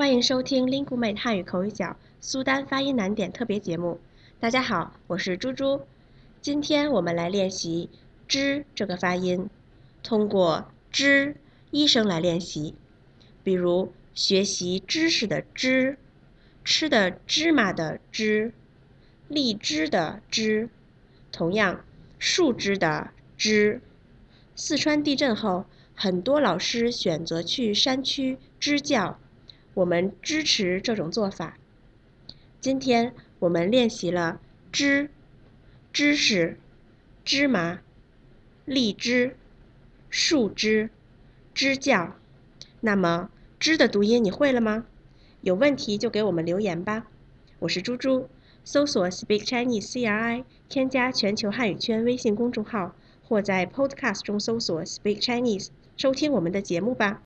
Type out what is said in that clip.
欢迎收听 Linguemate 汉语口语角苏丹发音难点特别节目。大家好，我是猪猪。今天我们来练习“知”这个发音，通过“知”一声来练习。比如学习知识的“知”，吃的芝麻的“芝”，荔枝的“枝”。同样，树枝的“枝”。四川地震后，很多老师选择去山区支教。我们支持这种做法。今天我们练习了“知”、知识、芝麻、荔枝、树枝、支教。那么“知”的读音你会了吗？有问题就给我们留言吧。我是猪猪，搜索 “Speak Chinese CRI”，添加全球汉语圈微信公众号，或在 Podcast 中搜索 “Speak Chinese”，收听我们的节目吧。